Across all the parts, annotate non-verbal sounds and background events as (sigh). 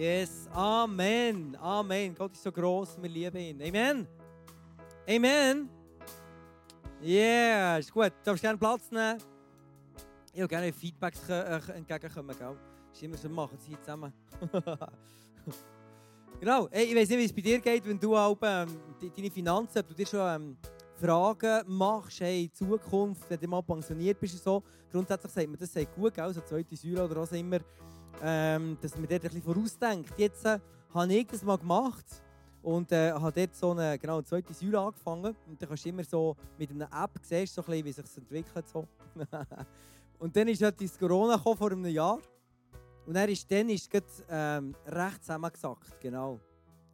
Yes, Amen. Amen. Gott ist so groß, wir lieben ihn. Amen. Amen. Yeah, gut. Du darfst gerne Platz nehmen. Ich will gerne Feedbacks entgegenkommen, gell? Ist immer so, machen sie zusammen. genau. Hey, ich weiß nicht, wie es bei dir geht, wenn du auch, deine Finanzen, du dir schon ähm, Fragen machst, hey, in Zukunft, wenn du mal pensioniert bist und so. Grundsätzlich sagt man, das sei gut, gell? so zweite Säule oder was immer ähm, dass man dort bisschen vorausdenkt. Jetzt äh, habe ich das mal gemacht und äh, habe dort so eine, genau, zweite Säule angefangen. Und dann kannst du immer so mit einer App sehen, so ein bisschen, wie sich das entwickelt. So. (laughs) und dann ist halt das Corona vor einem Jahr. Und dann ist, dann ist es ähm, recht zusammengesackt. Genau.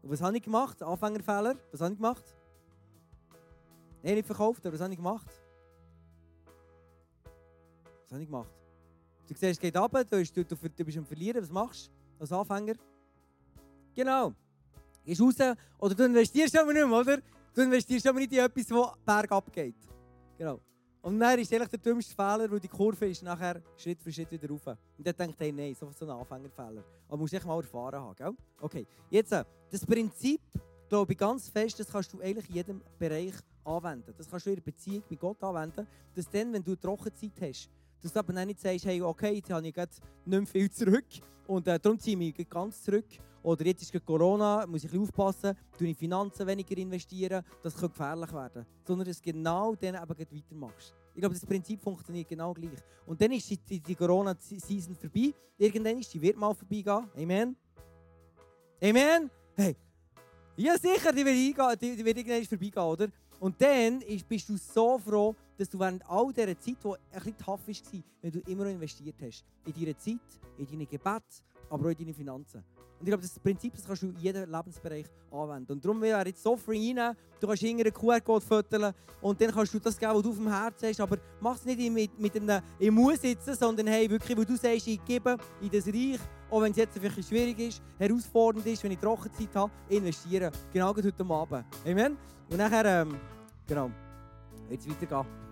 Und was habe ich gemacht? Anfängerfehler. Was habe ich gemacht? Nein, nicht verkauft, aber was habe ich gemacht? Was habe ich gemacht? Du siehst, es geht runter, du, du, du, du bist am Verlieren. Was machst du als Anfänger? Genau. Gehst raus oder du investierst aber nicht mehr, oder? Du investierst aber nicht in etwas, das bergab geht. Genau. Und dann ist eigentlich der dümmste Fehler, weil die Kurve ist nachher Schritt für Schritt wieder rauf. Und dann denkt er, nein, so ein Anfängerfehler. Aber musst echt mal erfahren haben, gell? Okay, jetzt, äh, das Prinzip, glaube ich, ganz fest, das kannst du eigentlich in jedem Bereich anwenden. Das kannst du in der Beziehung mit Gott anwenden, dass dann, wenn du Trockenzeit hast, dass du aber nicht sagst, hey, okay, jetzt habe ich nicht mehr viel zurück und äh, darum ziehe ich mich ganz zurück. Oder jetzt ist Corona, muss ich aufpassen, tue ich Finanzen weniger investieren, das könnte gefährlich werden. Sondern dass du genau dann eben weitermachst. Ich glaube, das Prinzip funktioniert genau gleich. Und dann ist die, die Corona-Season vorbei. Irgendwann ist die wird mal vorbeigehen. Amen. Amen. Hey. Ja, sicher, die wird, die, die wird irgendwann vorbeigehen, oder? Und dann bist du so froh, dass du während all dieser Zeit, die ein bisschen tough war, wenn du immer noch investiert hast, in deine Zeit, in deine Gebet, aber auch in deine Finanzen. Und ich glaube, das Prinzip das kannst du in jedem Lebensbereich anwenden. Und darum wäre jetzt so free rein, du kannst einen QR-Code füttern und dann kannst du das geben, was du auf dem Herzen hast. Aber mach es nicht mit, mit einem «Ich muss sitzen», sondern hey, wirklich, wo du sagst, ich gebe in das Reich, auch wenn es jetzt vielleicht schwierig ist, herausfordernd ist, wenn ich Trockenzeit habe, investieren. Genau heute Abend. Amen? Und nachher, ähm, genau, jetzt weitergehen.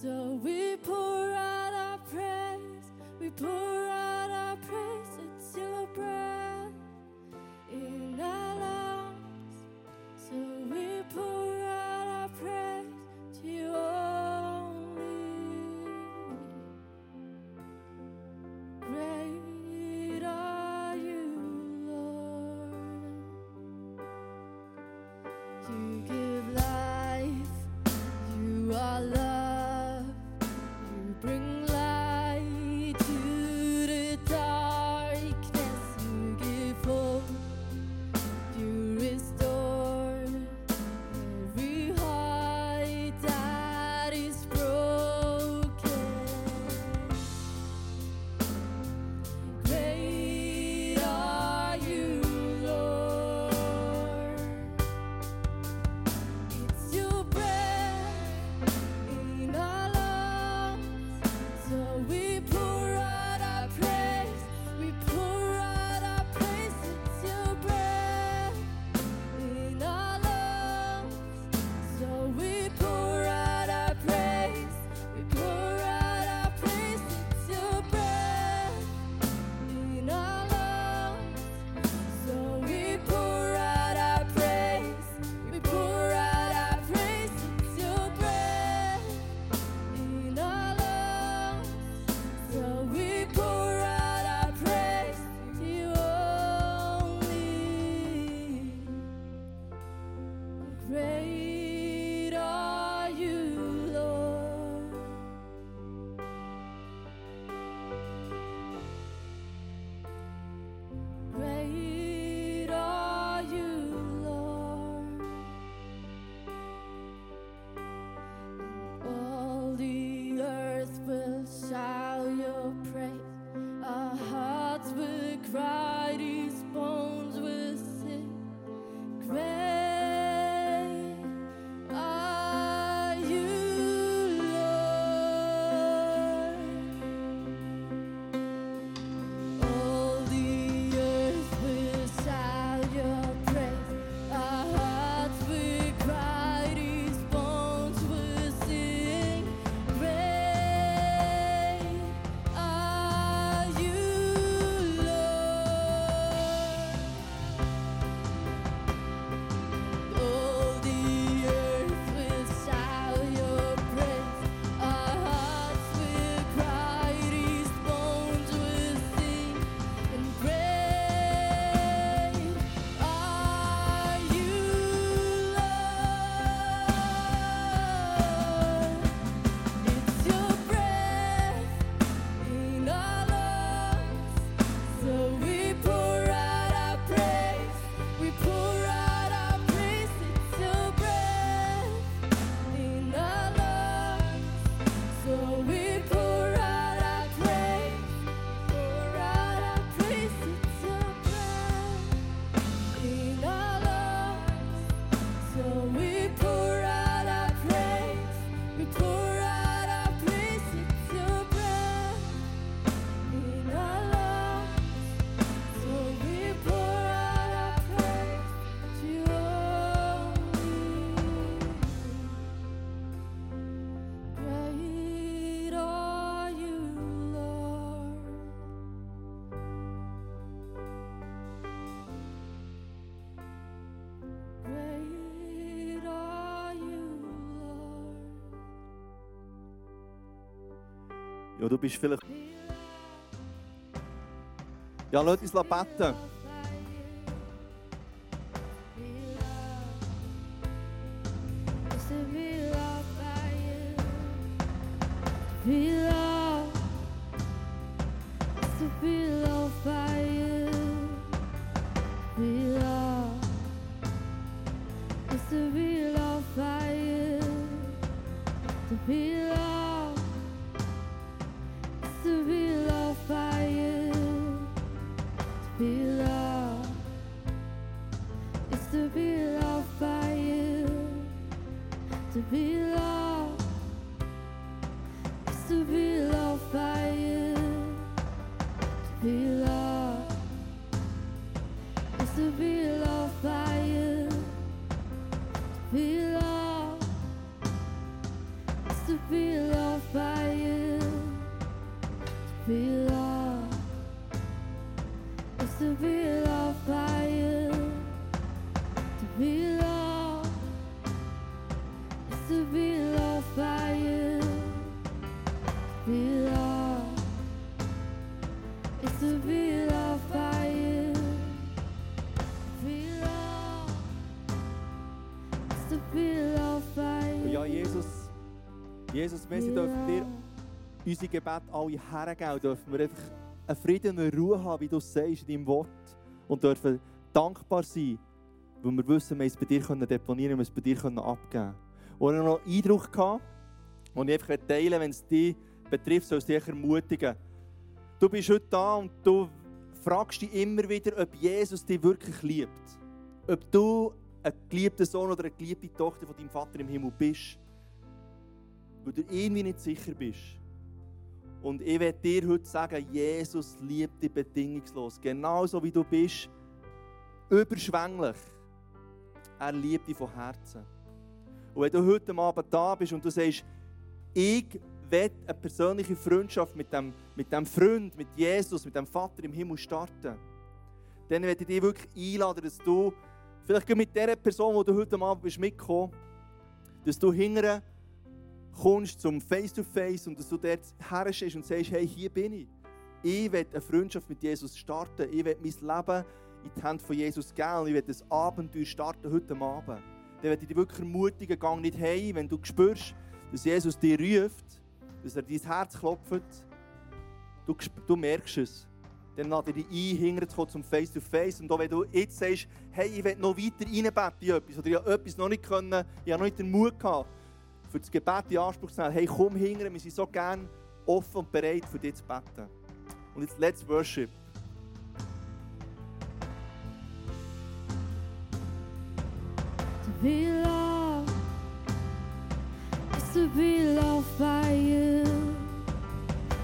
So we pour. Ja, du bist vielleicht. Ja, lass uns beten. Jesus, wir dürfen dir loved. unsere Gebete alle hergeben dürfen wir einfach Frieden und eine Ruhe haben, wie du es sagst in deinem Wort. Und dürfen dankbar sein, weil wir wissen, wir es bei dir können deponieren wir es bei dir können abgeben Und ich noch einen Eindruck gehabt, und ich einfach teilen wenn es dich betrifft, soll es dich ermutigen. Du bist heute da und du fragst dich immer wieder, ob Jesus dich wirklich liebt. Ob du ein geliebter Sohn oder eine geliebte Tochter von deinem Vater im Himmel bist. Weil du irgendwie nicht sicher bist. Und ich werde dir heute sagen, Jesus liebt dich bedingungslos. Genauso wie du bist. Überschwänglich. Er liebt dich von Herzen. Und wenn du heute Abend da bist und du sagst, ich will eine persönliche Freundschaft mit dem, mit dem Freund, mit Jesus, mit dem Vater im Himmel starten, dann werde ich dich wirklich einladen, dass du, vielleicht mit der Person, die du heute Abend bist, mitgekommen, dass du hinterher kommst zum Face-to-Face und dass du dort herstehst und sagst, hey, hier bin ich. Ich will eine Freundschaft mit Jesus starten. Ich will mein Leben in die Hände von Jesus geben ich will das Abenteuer starten heute Abend. Dann werde ich dich wirklich ermutigen, gang nicht heim, wenn du spürst, dass Jesus dich ruft, dass er dein Herz klopft. Du, du merkst es. Dann lade ich dich ein, hinterzukommen zum Face-to-Face. Und auch wenn du jetzt sagst, hey, ich will noch weiter reinbeten in etwas, oder ich habe etwas noch nicht können, ich habe noch nicht den Mut gehabt, für das Gebet in Anspruch zu nehmen, hey, komm hinter, wir sind so gern offen und bereit, für dich zu beten. Und jetzt let's worship. To be loved is to be loved by you.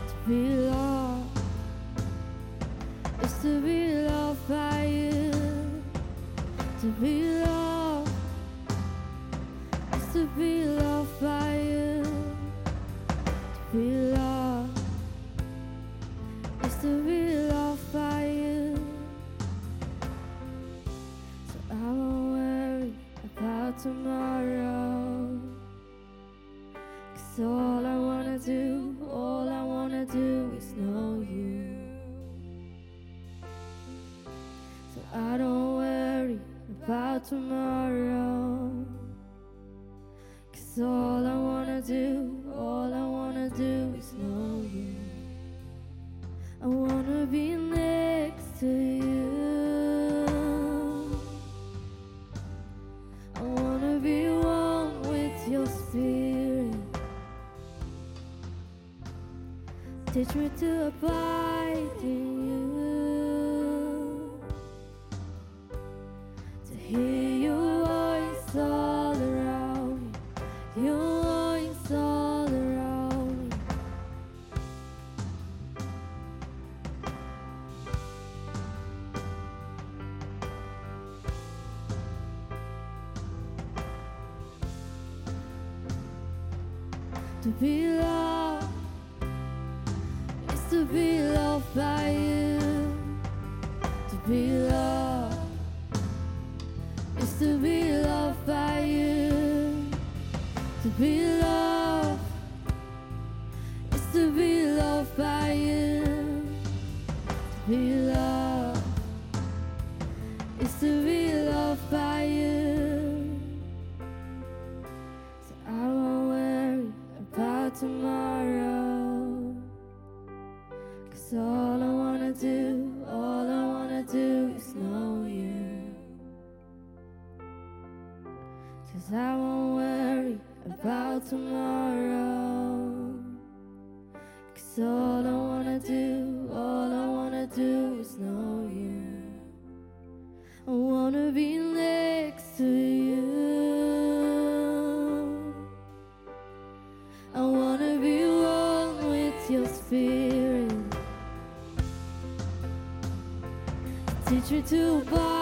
To be loved is to be loved by you. To be loved tomorrow. Cause all I wanna do, all I wanna do is know you. I wanna be next to you. I wanna be one with your spirit. Teach me to abide です。to buy.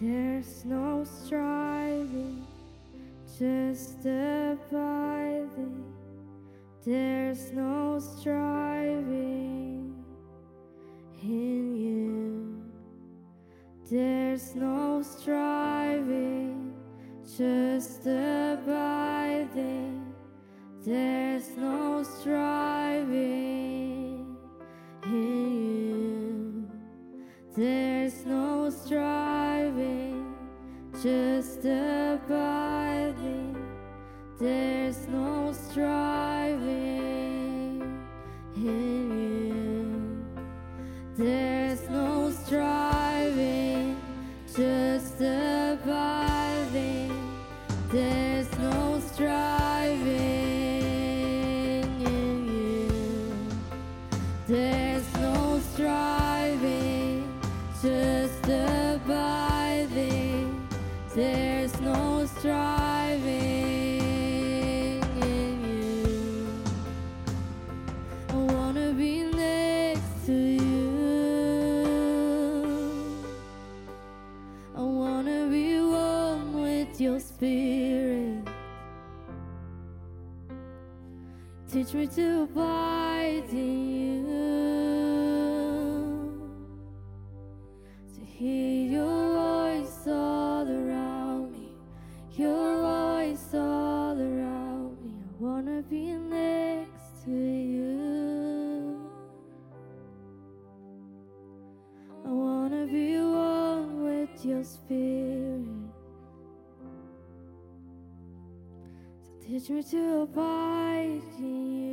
There's no striving, just abiding. There's no striving in you. There's no striving, just abiding. There's no striving. there's no striving in you. I wanna be next to you. I wanna be one with your spirit. Teach me to abide in teach me to abide in you.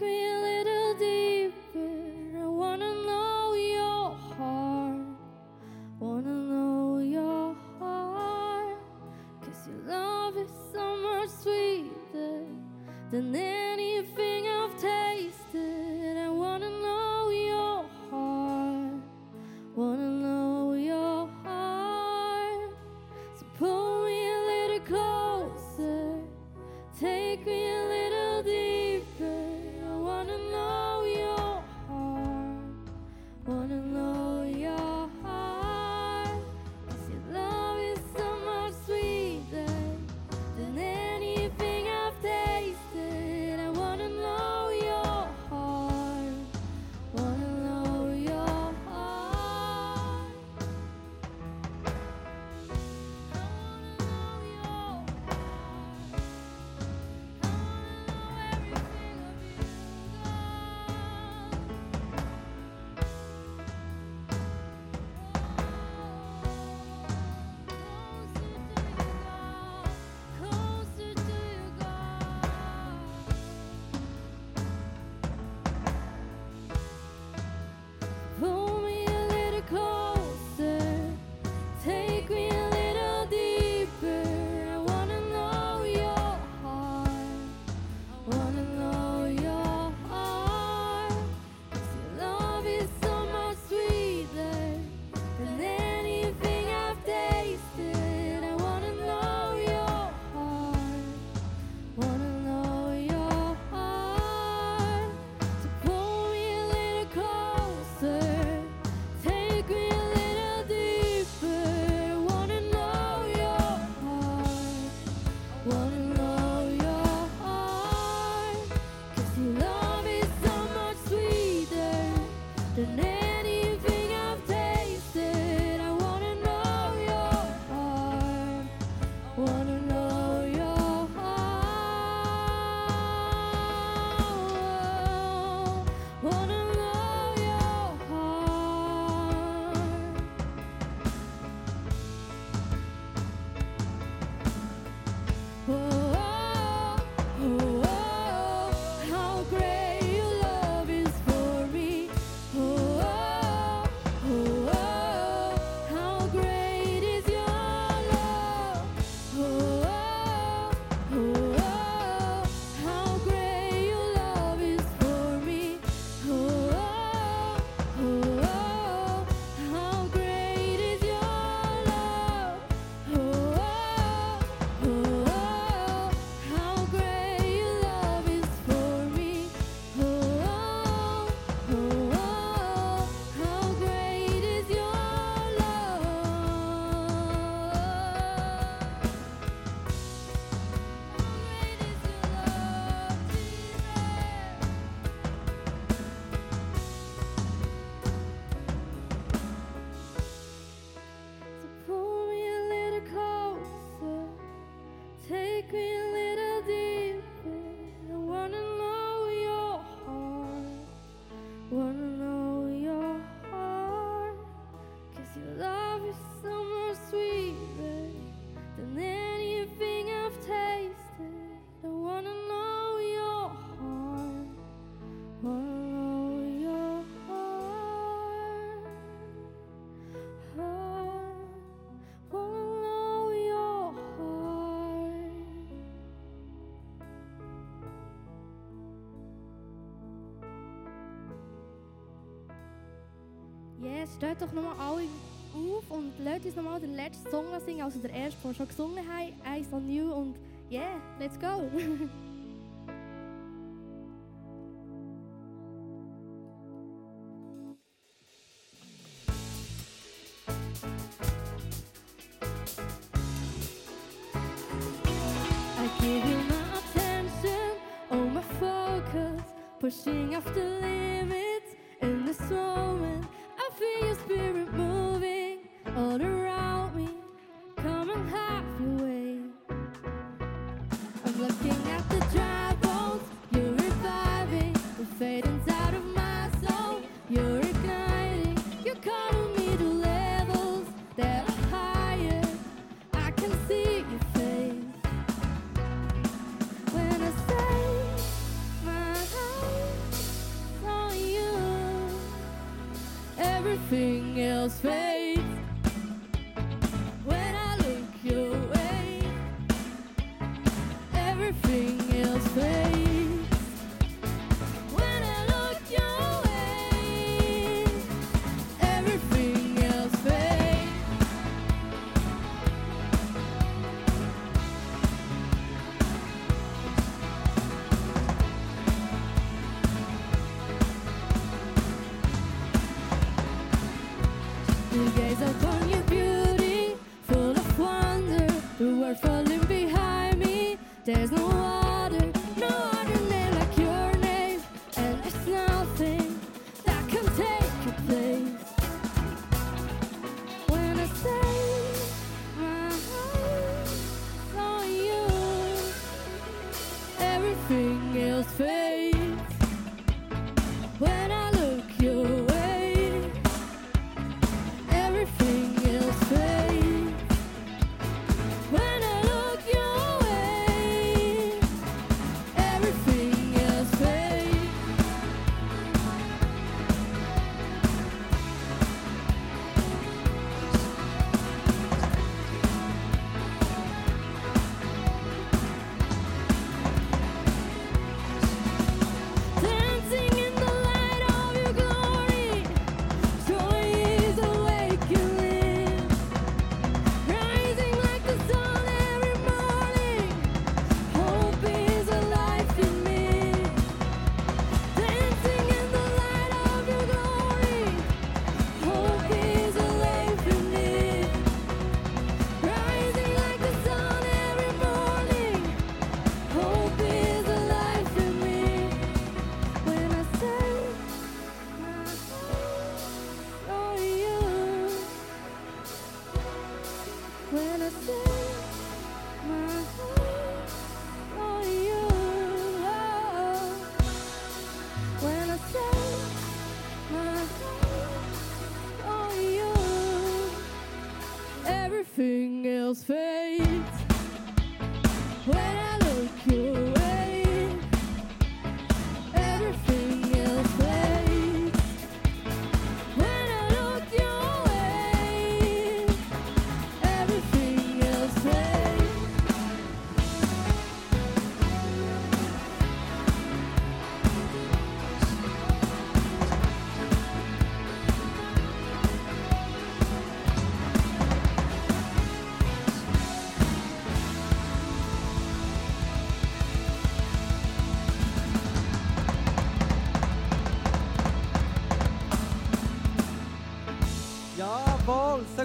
sacred. Yes, stellt doch nochmal alle auf und lädt uns nochmal den letzten Song singen, also der erste, den wir schon gesungen haben, «Eyes on You» und yeah, let's go! (laughs) everything else fails. perfect. when I say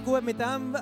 guet mit dem